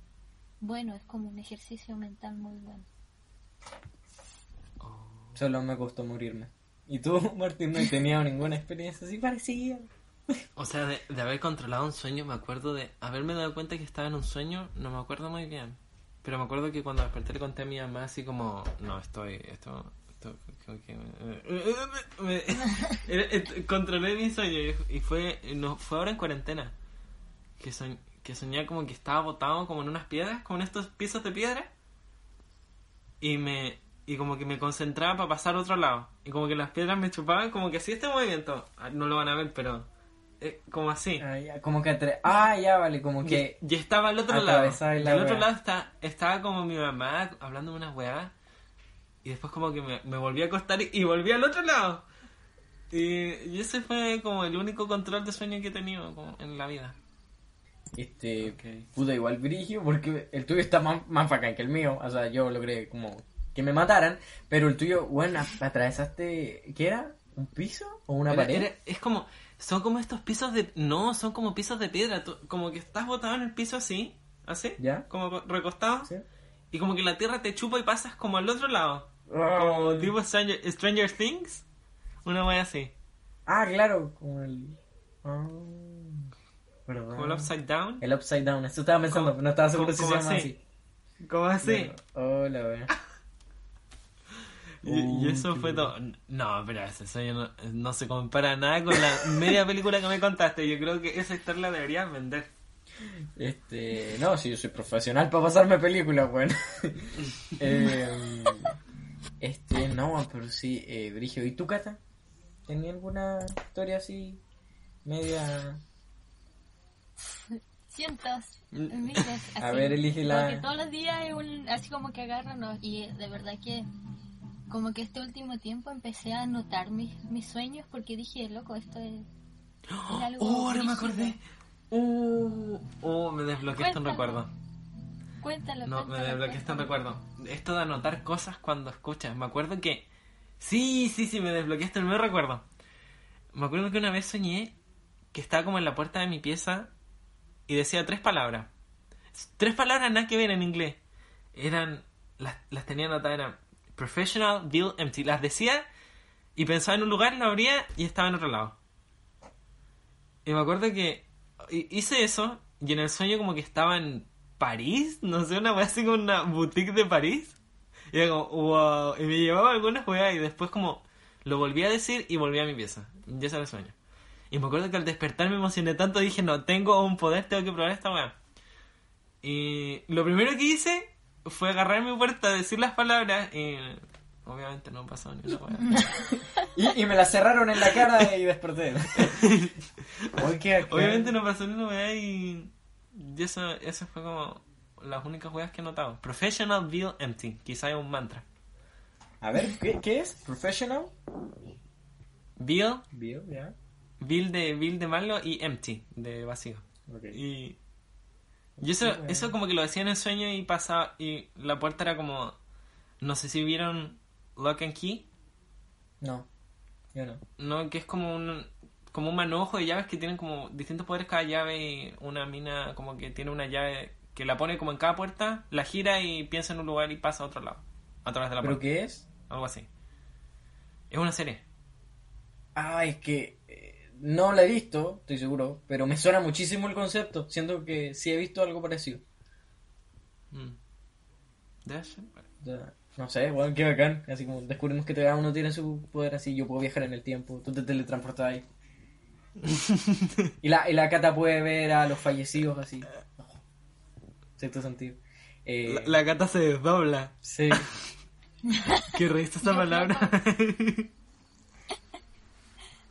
bueno, es como un ejercicio mental muy bueno.
Solo me costó morirme. ¿Y tú, Martín, no has tenido ninguna experiencia así parecida?
O sea, de, haber controlado un sueño, me acuerdo de haberme dado cuenta que estaba en un sueño, no me acuerdo muy bien. Pero me acuerdo que cuando desperté le conté a mi mamá así como, no, estoy, esto, esto, que... me- era- et- controlé mi sueño y- fue, no, fue ahora en cuarentena. Que, soñ- que soñé como que estaba botado como en unas piedras, como en estos pisos de piedra. Y me y como que me concentraba para pasar a otro lado. Y como que las piedras me chupaban, como que hacía este movimiento. Ah, No lo van a ver, pero... eh, como así.
Ah, ya, como que atre- Ah, ya, vale, como que...
Y estaba al otro lado. Y al otro lado está, estaba como mi mamá hablando de unas weas. Y después como que me, me volví a acostar y, y volví al otro lado. Y, y ese fue como el único control de sueño que he tenido como en la vida.
Este...
Ok.
Puta, igual brigio, porque el tuyo está más, más bacán que el mío. O sea, yo logré como que me mataran, pero el tuyo, bueno, atravesaste... ¿Qué era? ¿Un piso? ¿O una
Era-
pared?
era- es como, son como estos pisos de... No, son como pisos de piedra. tú- como que estás botado en el piso así, así,
¿Ya?
como recostado.
¿Sí?
Y como que la tierra te chupa y pasas como al otro lado. Como tipo Stranger, Stranger Things. Una wea así.
Ah, claro, como el... Ah, ¿verdad?
Como el upside down.
El upside down, eso estaba pensando, pero no estaba seguro si se llama
así. Como así.
Hola.
Y, y
Uh,
eso fue todo. No, pero ese sueño no, no se compara nada con la media película que me contaste. Yo creo que esa historia la deberías vender.
Este, no, si yo soy profesional para pasarme películas, bueno. Eh, este, no, pero sí, eh, Brigio, ¿y tú, Cata? ¿Tenías alguna historia así, media...
Cientos,
Mm.
miles.
A
así.
ver, elige la-
Porque todos los días es un- así como que agarran ¿no? y de verdad que como que este último tiempo empecé a notar mis, mis sueños porque dije, loco, esto es, es algo
¡Oh, ahora me
brígido".
acordé! ¡Oh! ¡Oh, me desbloqueaste un
Cuéntalo.
recuerdo!
Cuéntalo,
No, me
cuéntalo,
desbloqueaste un recuerdo. Esto de anotar cosas cuando escuchas. Me acuerdo que. Sí, sí, sí, me desbloqueaste el nuevo recuerdo. Me acuerdo que una vez soñé que estaba como en la puerta de mi pieza y decía tres palabras. Tres palabras nada que ver en inglés. Eran. Las, las tenía anotadas, eran professional, bill, empty. Las decía y pensaba en un lugar, la abría y estaba en otro lado. Y me acuerdo que hi- hice eso y en el sueño como que estaba en París, no sé, una así como una boutique de París. Y era como, wow, y me llevaba algunas weas y después como Lo volví a decir y volví a mi pieza. Ya era el sueño. Y me acuerdo que al despertar me emocioné tanto, dije, no, tengo un poder, tengo que probar esta weá. Y lo primero que hice fue agarrar mi puerta, decir las palabras y obviamente no pasó ni una weá.
Y, y me la cerraron en la cara y desperté.
Obviamente no pasó ni una weá y, y eso, eso fue como las únicas weas que he notado. Professional Bill Empty, quizá es un mantra.
A ver, ¿qué, qué es? ¿Professional?
Bill,
ya.
Bill de, Bill de malo y Empty, de vacío.
Ok.
Y, y eso, eso como que lo decía en el sueño y pasaba, y la puerta era como, no sé si vieron Lock and Key,
No, yo no.
no, que es como un, como un manojo de llaves que tienen como distintos poderes cada llave y una mina como que tiene una llave que la pone como en cada puerta, la gira y piensa en un lugar y pasa a otro lado, a través de la
¿Pero
puerta,
qué es?
algo así. Es una serie.
Ah, es que no la he visto, estoy seguro, pero me suena muchísimo el concepto. Siento que sí he visto algo parecido.
Mm. Debe ser.
No sé, igual qué bacán. Así como descubrimos que cada uno tiene su poder así. Yo puedo viajar en el tiempo, tú te teletransportas ahí. y, la, y la Cata puede ver a los fallecidos así. Sexto sentido. Eh,
La, la gata se desdobla.
Sí.
Qué reíste esa palabra.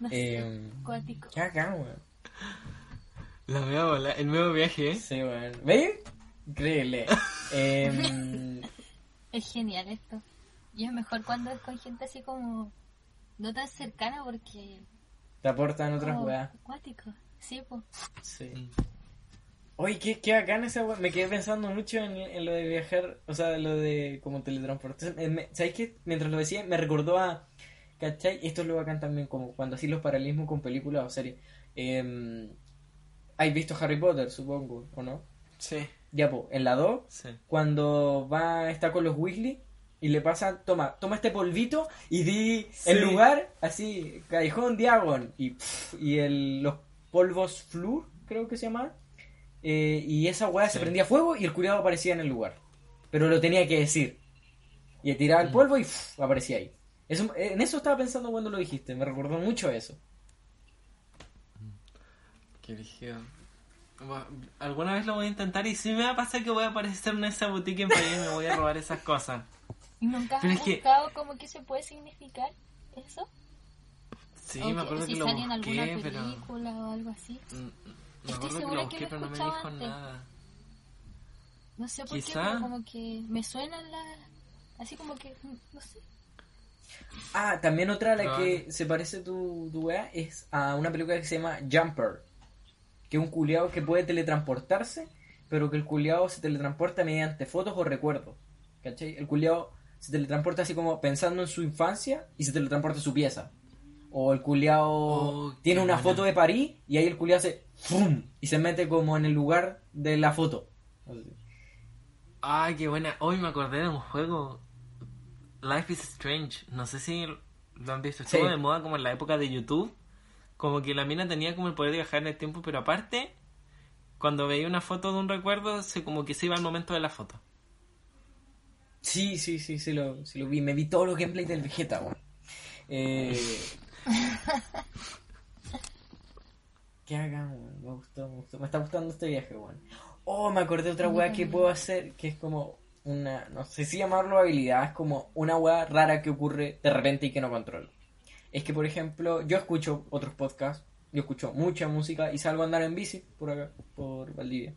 No sé,
Eh,
cuático.
qué bacán, weón.
La voy a volar. El nuevo viaje, ¿eh?
Sí, weón. ¿Veis? Increíble. Em,
Es genial esto. Y es mejor cuando es con gente así como no tan cercana porque
te aportan otras weas.
acuático. Sí, pues.
Sí.
Mm.
Oye, qué, qué bacán esa wea. Me quedé pensando mucho en, en lo de viajar, o sea, lo de como teletransportarse. Eh, me- ¿Sabes qué? Mientras lo decía, me recordó a. ¿Cachai? Esto es lo bacán también, como cuando así los paralelismos con películas o series. Eh, ¿Has visto Harry Potter, supongo, o no?
Sí,
Ya, pues, en la 2,
sí.
cuando va, está con los Weasley y le pasa, toma, toma este polvito y di
Sí.
el lugar, así, Callejón Diagon, y, pff, y el, los polvos Flur, creo que se llama, eh, y esa weá se prendía fuego y el cuidado aparecía en el lugar, pero lo tenía que decir, y tiraba el
Mm.
polvo y pff, aparecía ahí. Eso, en eso estaba pensando cuando lo dijiste, me recordó mucho a eso.
Qué rígido. Bueno, Alguna vez lo voy a intentar y si me va a pasar que voy a aparecer en esa boutique en París y me voy a robar esas cosas.
¿Y nunca has
es que-
buscado como que se puede significar eso?
Sí,
O
me
que
acuerdo
si
que lo
sale en alguna
busqué, pero...
película o algo así.
Mm, Me
Estoy
acuerdo que
segura
lo
que
busqué,
lo he
pero no me dijo
antes.
nada.
No sé por qué, pero como que me suenan las... Así como que, no sé.
Ah, también otra a la que se parece tu, tu weá es a una película que se llama Jumper. Que es un culiado que puede teletransportarse, pero que el culiado se teletransporta mediante fotos o recuerdos. ¿Cachai? El culiado se teletransporta así como pensando en su infancia y se teletransporta a su pieza. O el culiado
Oh,
tiene una
buena.
foto de París y ahí el culiado se ¡fum! y se mete como en el lugar de la foto. Así.
Ay, qué buena. Hoy me acordé de un juego. Life is Strange. No sé si lo han visto. Estuvo
Sí.
de moda como en la época de YouTube. Como que la mina tenía como el poder de viajar en el tiempo, pero aparte, cuando veía una foto de un recuerdo, se como que se iba al momento de la foto.
Sí, sí, sí, sí lo, sí lo vi. Me vi todos los gameplays del Vegeta, weón. Eh... ¿Qué hagan, weón? Me gustó, me gustó. Me está gustando este viaje, weón. Oh, me acordé de otra weá que puedo hacer, que es como una, no sé si llamarlo habilidad, es como una weá rara que ocurre de repente y que no controlo. Es que, por ejemplo, yo escucho otros podcasts, yo escucho mucha música y salgo a andar en bici por acá, por Valdivia,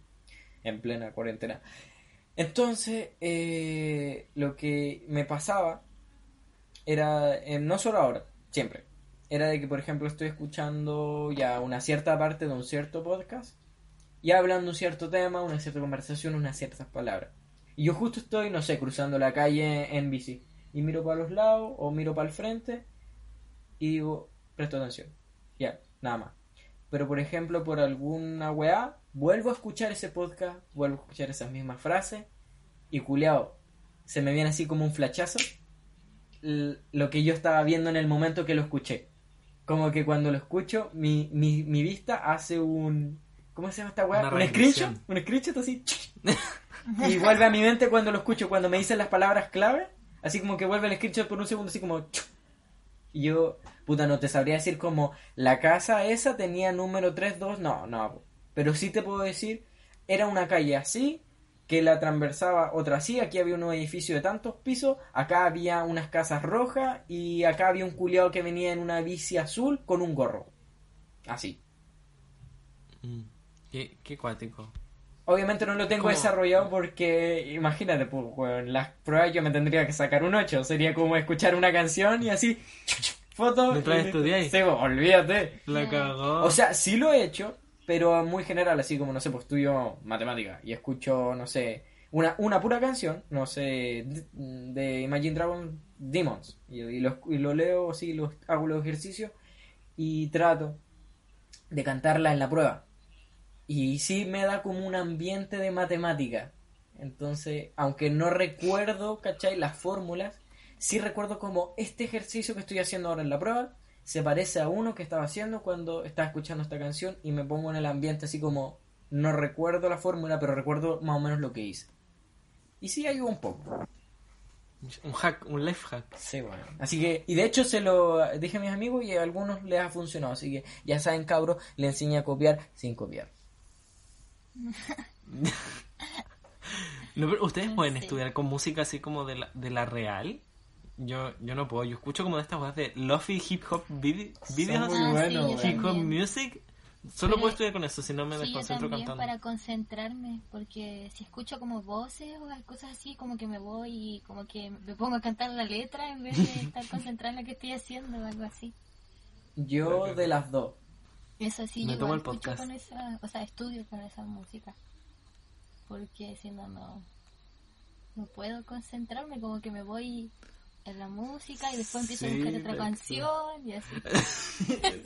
en plena cuarentena. Entonces, eh, lo que me pasaba era, eh, no solo ahora, siempre, era de que, por ejemplo, estoy escuchando ya una cierta parte de un cierto podcast y hablando un cierto tema, una cierta conversación, unas ciertas palabras. Y yo justo estoy, no sé, cruzando la calle en bici y miro para los lados o miro para el frente y digo, presto atención. Ya, nada más. Pero por ejemplo, por alguna weá, vuelvo a escuchar ese podcast, vuelvo a escuchar esas mismas frases y culeado, se me viene así como un flachazo lo que yo estaba viendo en el momento que lo escuché. Como que cuando lo escucho, mi, mi, mi vista hace un... ¿Cómo se llama esta weá?
Una
Un screenshot. Un screenshot así. y vuelve a mi mente cuando lo escucho, cuando me dicen las palabras clave. Así como que vuelve el screenshot por un segundo, así como... Y yo, puta, no te sabría decir como la casa esa tenía número 32, no, no. Pero sí te puedo decir, era una calle así, que la transversaba otra así, aquí había un edificio de tantos pisos, acá había unas casas rojas y acá había un culiado que venía en una bici azul con un gorro. Así.
Mm. Qué, qué.
Obviamente no lo tengo
¿Cómo?
desarrollado porque, imagínate, pues, weón, las pruebas yo me tendría que sacar un 8. Sería como escuchar una canción y así, foto.
Mientras
y-
estudiáis.
Sí, pues, olvídate.
La cagó.
O sea, sí lo he hecho, pero muy general, así como, no sé, pues estudio matemática y escucho, no sé, una, una pura canción, no sé, de, Imagine Dragon Demons. Y, y lo, y lo leo, así, los, hago los ejercicios y trato de cantarla en la prueba. Y sí me da como un ambiente de matemática. Entonces, aunque no recuerdo, ¿cachai? Las fórmulas, sí recuerdo como este ejercicio que estoy haciendo ahora en la prueba se parece a uno que estaba haciendo cuando estaba escuchando esta canción y me pongo en el ambiente así como no recuerdo la fórmula, pero recuerdo más o menos lo que hice. Y sí ayuda un poco.
Un hack, un life hack.
Sí, bueno. Así que, y de hecho se lo dije a mis amigos y a algunos les ha funcionado. Así que ya saben, cabros, le enseñé a copiar sin copiar.
No, pero ¿Ustedes
No
pueden
sé.
estudiar con música así como de la, de la real? Yo, yo no puedo. Yo escucho como de estas cosas de Lofi Hip Hop vide- videos.
Ah,
bueno,
sí, yo.
Hip Hop. Music. Solo
Pero-
puedo estudiar con eso, si no me
Sí, yo
desconcentro
también
cantando.
para concentrarme, porque si escucho como voces o cosas así, como que me voy y como que me pongo a cantar la letra en vez de estar concentrada en lo que estoy haciendo o algo así.
Yo de las dos.
Eso sí,
Me
yo
tomo el podcast.
con esa, o sea, estudio con esa música, porque si no, no, no puedo concentrarme, como que me voy en la música y después empiezo a buscar otra canción y así.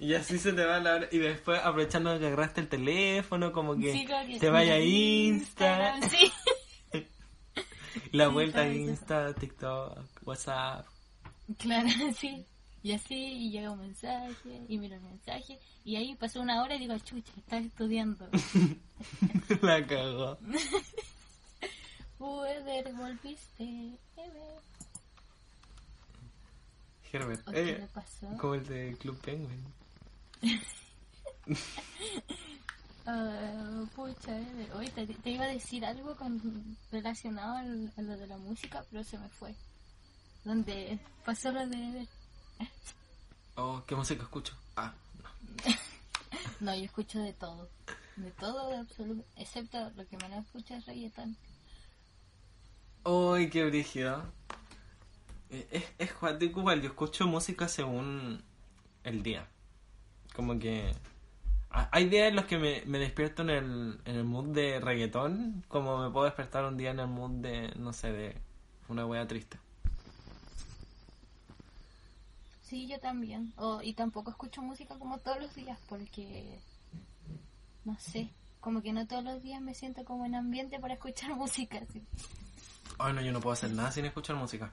Y así se te va la hora. Y después, aprovechando que agarraste el teléfono, como que
Sí, como que-
te vaya a Insta,
Instagram, Sí.
la vuelta a. Insta, TikTok, WhatsApp.
Claro, sí. Y así, y llega un mensaje, y miro el mensaje, y ahí pasó una hora y digo, chucha, estás estudiando.
la cagó.
Puede, volviste.
Herbert,
¿O qué
eh,
le pasó?
como el de Club Penguin.
Ah, pucha, te, te iba a decir algo con, relacionado al- a lo de la música, pero se me fue. Donde pasó lo de beber.
Oh, ¿qué música escucho? Ah, no.
No, yo escucho de todo. De todo, de absoluto. Excepto lo que menos escucho es reggaetón.
Uy, qué brígido. Eh, Es, es cuático igual, yo escucho música según el día. Como que... ha- Hay días en los que me, me despierto en el, en el mood de reggaetón, como me puedo despertar un día en el mood de, no sé, de una wea triste.
Sí, yo también. O, y tampoco escucho música como todos los días porque, no sé, como que no todos los días me siento como en ambiente para escuchar música.
Ay, no, yo no puedo hacer nada sin escuchar música.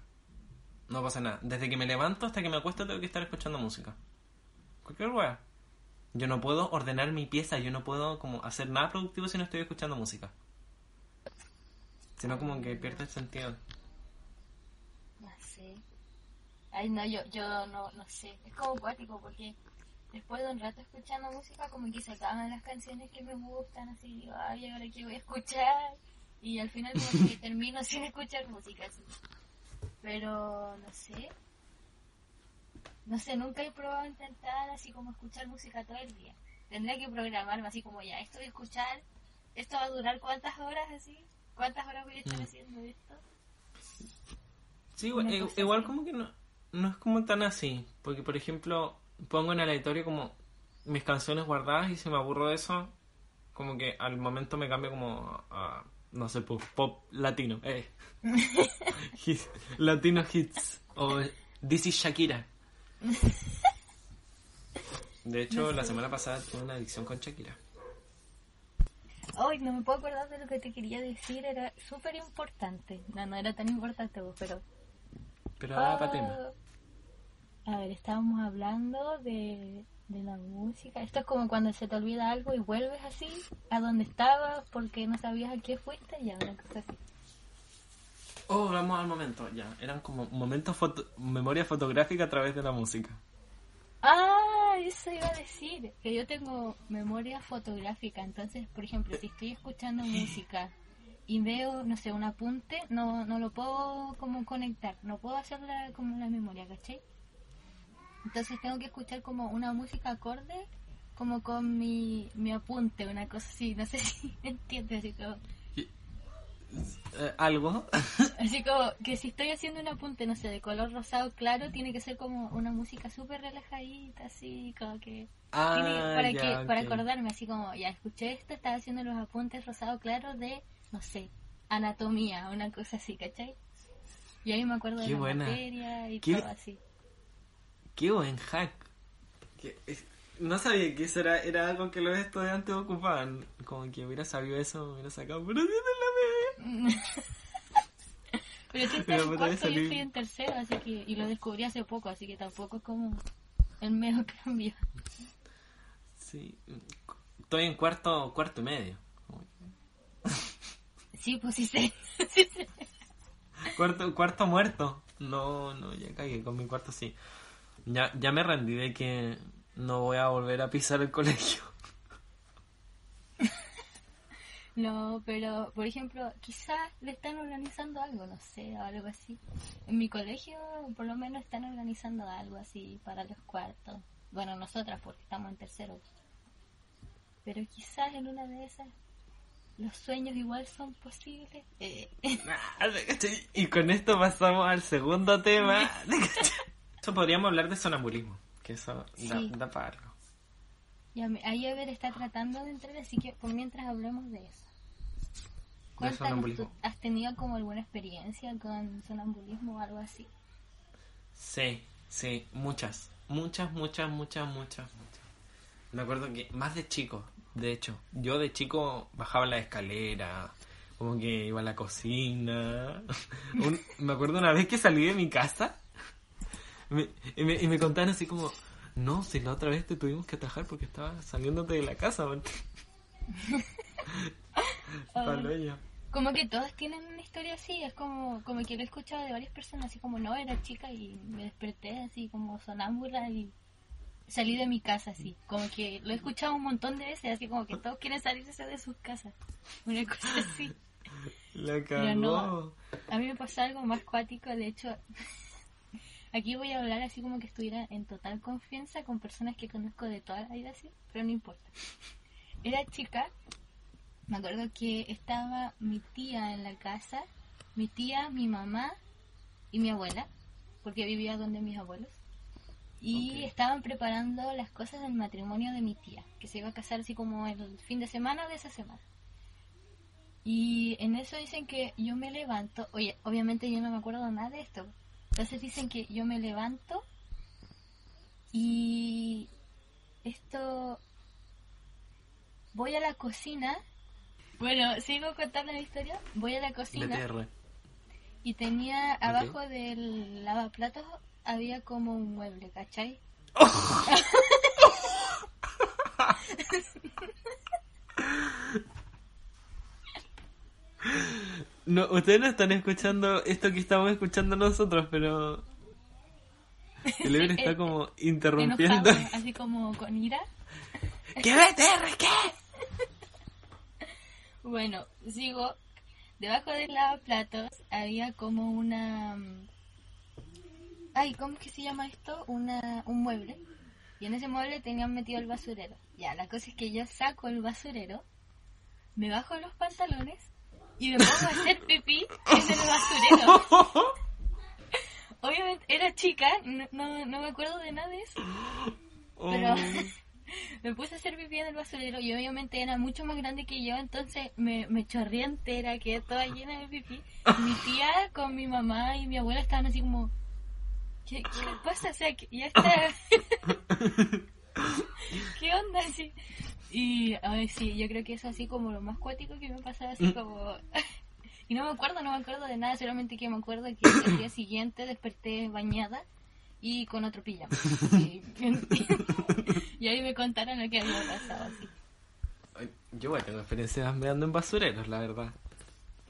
No pasa nada. Desde que me levanto hasta que me acuesto tengo que estar escuchando música. Cualquier wea. Yo no puedo ordenar mi pieza, yo no puedo como hacer nada productivo si no estoy escuchando música. Sino como que pierde el sentido.
Ay, no, yo, yo no, no sé. Es como cuático porque después de un rato escuchando música como que se acaban las canciones que me gustan, así digo, ay, ahora qué voy a escuchar. Y al final como que termino sin escuchar música, así. Pero, no sé. No sé, nunca he probado intentar así como escuchar música todo el día. Tendría que programarme así como ya, esto voy a escuchar, esto va a durar cuántas horas así, cuántas horas voy a estar
Mm.
haciendo esto.
Sí, igual,
cosa
igual como que no, no es como tan así. Porque, por ejemplo, pongo en aleatorio como mis canciones guardadas y si me aburro de eso, como que al momento me cambio como a, no sé, pop, pop latino. Eh. Hits- latino hits. O This is Shakira. De hecho, la semana pasada tuve una adicción con Shakira.
Ay, no me puedo acordar de lo que te quería decir, era súper importante. No, no era tan importante, vos, pero...
Pero ahora para
Ah,
tema.
A ver, estábamos hablando de, de la música. Esto es como cuando se te olvida algo y vuelves así a donde estabas porque no sabías a qué fuiste y una cosa así.
Oh, vamos al momento, ya. Eran como momentos foto memoria fotográfica a través de la música.
Ah, eso iba a decir. Que yo tengo memoria fotográfica. Entonces, por ejemplo, si estoy escuchando música y veo, no sé, un apunte, no, no lo puedo como conectar. No puedo hacerla como la memoria, ¿cachai? Entonces tengo que escuchar como una música acorde como con mi, mi apunte, una cosa así. No sé si entiendes. Así como,
Eh, ¿Algo?
así como que si estoy haciendo un apunte, no sé, de color rosado claro, tiene que ser como una música súper relajadita, así como que...
Ah,
Tiene para,
ya,
que, para acordarme, así como, ya escuché esto, estaba haciendo los apuntes rosado claro de, no sé, anatomía, una cosa así, ¿cachai? Y ahí me acuerdo de
Qué
la
buena.
materia y
Qué-
todo así.
Qué buen hack. No sabía que eso era, era algo que los estudiantes ocupaban. Como que hubiera sabido eso, me hubiera sacado. Pero sí te
Pero tú estás
Pero
en cuarto, yo estoy en tercero, así que, y lo descubrí hace poco, así que tampoco es como el medio cambio.
la. Sí. Estoy en cuarto, cuarto y medio.
Sí, pues sí sé. Sí sé.
Cuarto, cuarto muerto. No, no, ya cagué con mi cuarto sí. Ya, ya me rendí de que no voy a volver a pisar el colegio.
No, pero por ejemplo, quizás le están organizando algo, no sé, o algo así. En mi colegio, por lo menos, están organizando algo así para los cuartos. Bueno, nosotras, porque estamos en tercero. Pero quizás en una de esas, los sueños igual son posibles. Eh,
Y con esto pasamos al segundo tema. Eso podríamos hablar de sonambulismo, que eso da,
Sí.
da para algo.
ya ahí Ever está tratando de entrar, así que por mientras hablemos de eso. Cuéntanos, ¿tú
sonambulismo.
has tenido como alguna experiencia con sonambulismo o algo así?
Sí, sí, muchas, muchas, muchas, muchas, muchas, muchas. Me acuerdo que más de chico, de hecho, yo de chico bajaba la escalera, como que iba a la cocina. Un- me acuerdo una vez que salí de mi casa me- y, me, y me contaron así como, no, si la otra vez te tuvimos que atajar porque estabas saliéndote de la casa. man". Palo ya.
Como que todos tienen una historia así, es como, como que lo he escuchado de varias personas, así como no, era chica y me desperté así como sonámbula y salí de mi casa así, como que lo he escuchado un montón de veces, así como que todos quieren salirse de sus casas, una cosa así.
La
Pero no. A mí me pasó algo más cuático, de hecho, aquí voy a hablar así como que estuviera en total confianza con personas que conozco de toda la vida así, pero no importa. Era chica, me acuerdo que estaba mi tía en la casa, mi tía, mi mamá y mi abuela, porque vivía donde mis abuelos. Y estaban preparando las cosas del matrimonio de mi tía, que se iba a casar así como el fin de semana de esa semana. Y en eso dicen que yo me levanto, oye, obviamente yo no me acuerdo nada de esto. Entonces dicen que yo me levanto y esto voy a la cocina. Bueno, sigo contando la historia. Voy a la cocina y tenía abajo del lavaplatos había como un mueble, ¿cachai?
No, ustedes no están escuchando esto que estamos escuchando nosotros, pero el Ever está como interrumpiendo.
Enojado, así como con ira.
¿Qué BTR? ¿Qué?
Bueno, sigo. Debajo del lavaplatos había como una... Ay, ¿cómo es que se llama esto? Una, un mueble. Y en ese mueble tenían metido el basurero. Ya, la cosa es que yo saco el basurero, me bajo los pantalones y me pongo a hacer pipí en el basurero. Obviamente era chica, no, no, no me acuerdo de nada de eso. Pero me puse a hacer pipí en el basurero y obviamente era mucho más grande que yo, entonces me, me chorré entera, quedé toda llena de pipí. Mi tía con mi mamá y mi abuela estaban así como, ¿qué, qué le pasa? O sea, ya está... ¿Qué onda? Así? Y a ver, sí, yo creo que es así como lo más cuático que me pasaba, así como... Y no me acuerdo, no me acuerdo de nada, solamente que me acuerdo que el día siguiente desperté bañada y con otro pijama. Y, y ahí me contaron lo que había pasado así.
Ay, Yo igual tengo experiencias meando en basureros, la verdad.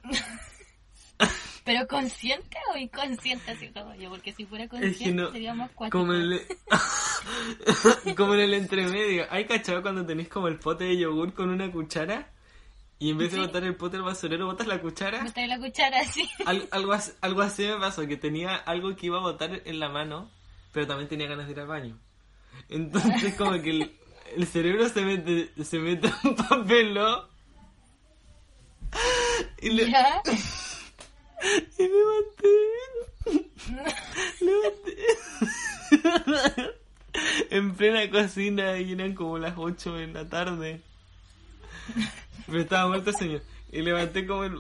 Pero consciente o inconsciente, así como yo, porque si fuera consciente
no-
sería más cuático.
Como en el... como en el entremedio. ¿Hay cachado cuando tenés como el pote de yogur con una cuchara? Y en vez de
Sí.
botar el pote al basurero, botas la cuchara.
Trae la cuchara así.
Al- algo, as- algo así me pasó, que tenía algo que iba a botar en la mano, pero también tenía ganas de ir al baño. Entonces como que el, el cerebro se mete, se mete un papelón y, le,
¿Ya?
y levanté. levanté. en plena cocina y eran como las 8 de la tarde. Me estaba muerto sueño. Y levanté como el,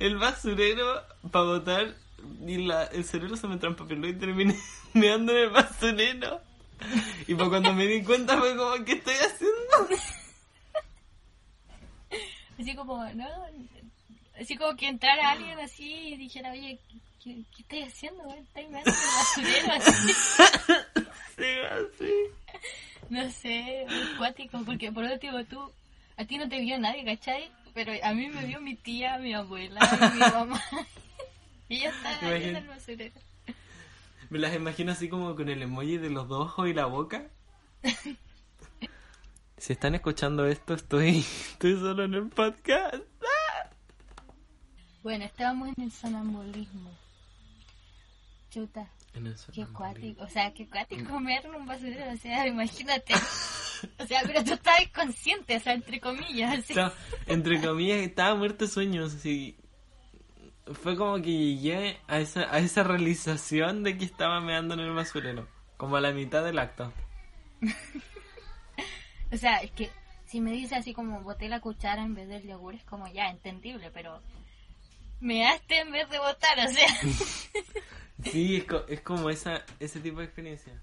el basurero para botar y la, el cerebro se me trampapeló y terminé meando en el basurero. Y pues cuando me di cuenta fue como, ¿qué estoy haciendo?
Así como, ¿no? Así como que entrara alguien así y dijera, oye, ¿qué, qué estáis haciendo? güey? ¿Estáis mirando el basurero? Así.
Sí, así.
No sé, muy cuático, porque por último tú, a ti no te vio nadie, ¿cachai? Pero a mí me vio mi tía, mi abuela y mi mamá. y ella está ahí en el basurero.
Me las imagino así como con el emoji de los dos ojos y la boca. Si están escuchando esto, estoy, estoy solo en el podcast.
Bueno, estábamos en el sonambulismo. Chuta,
En el
qué cuático. O sea, qué cuático mear en un basurero. O sea, imagínate. O sea, pero tú estabas consciente, o sea, entre comillas.
Entre comillas, estaba muerto de sueños. Así. Fue como que llegué a esa, a esa realización de que estaba meando en el basurero. Como a la mitad del acto.
O sea, es que si me dice así como boté la cuchara en vez del yogur, es como ya entendible, pero measte en vez de botar, o sea.
Sí, es, co- es como esa, ese tipo de experiencia.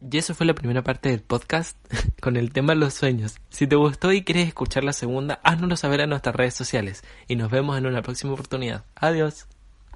Y eso fue la primera parte del podcast con el tema los sueños. Si te gustó y quieres escuchar la segunda, háznoslo saber en nuestras redes sociales. Y nos vemos en una próxima oportunidad. Adiós.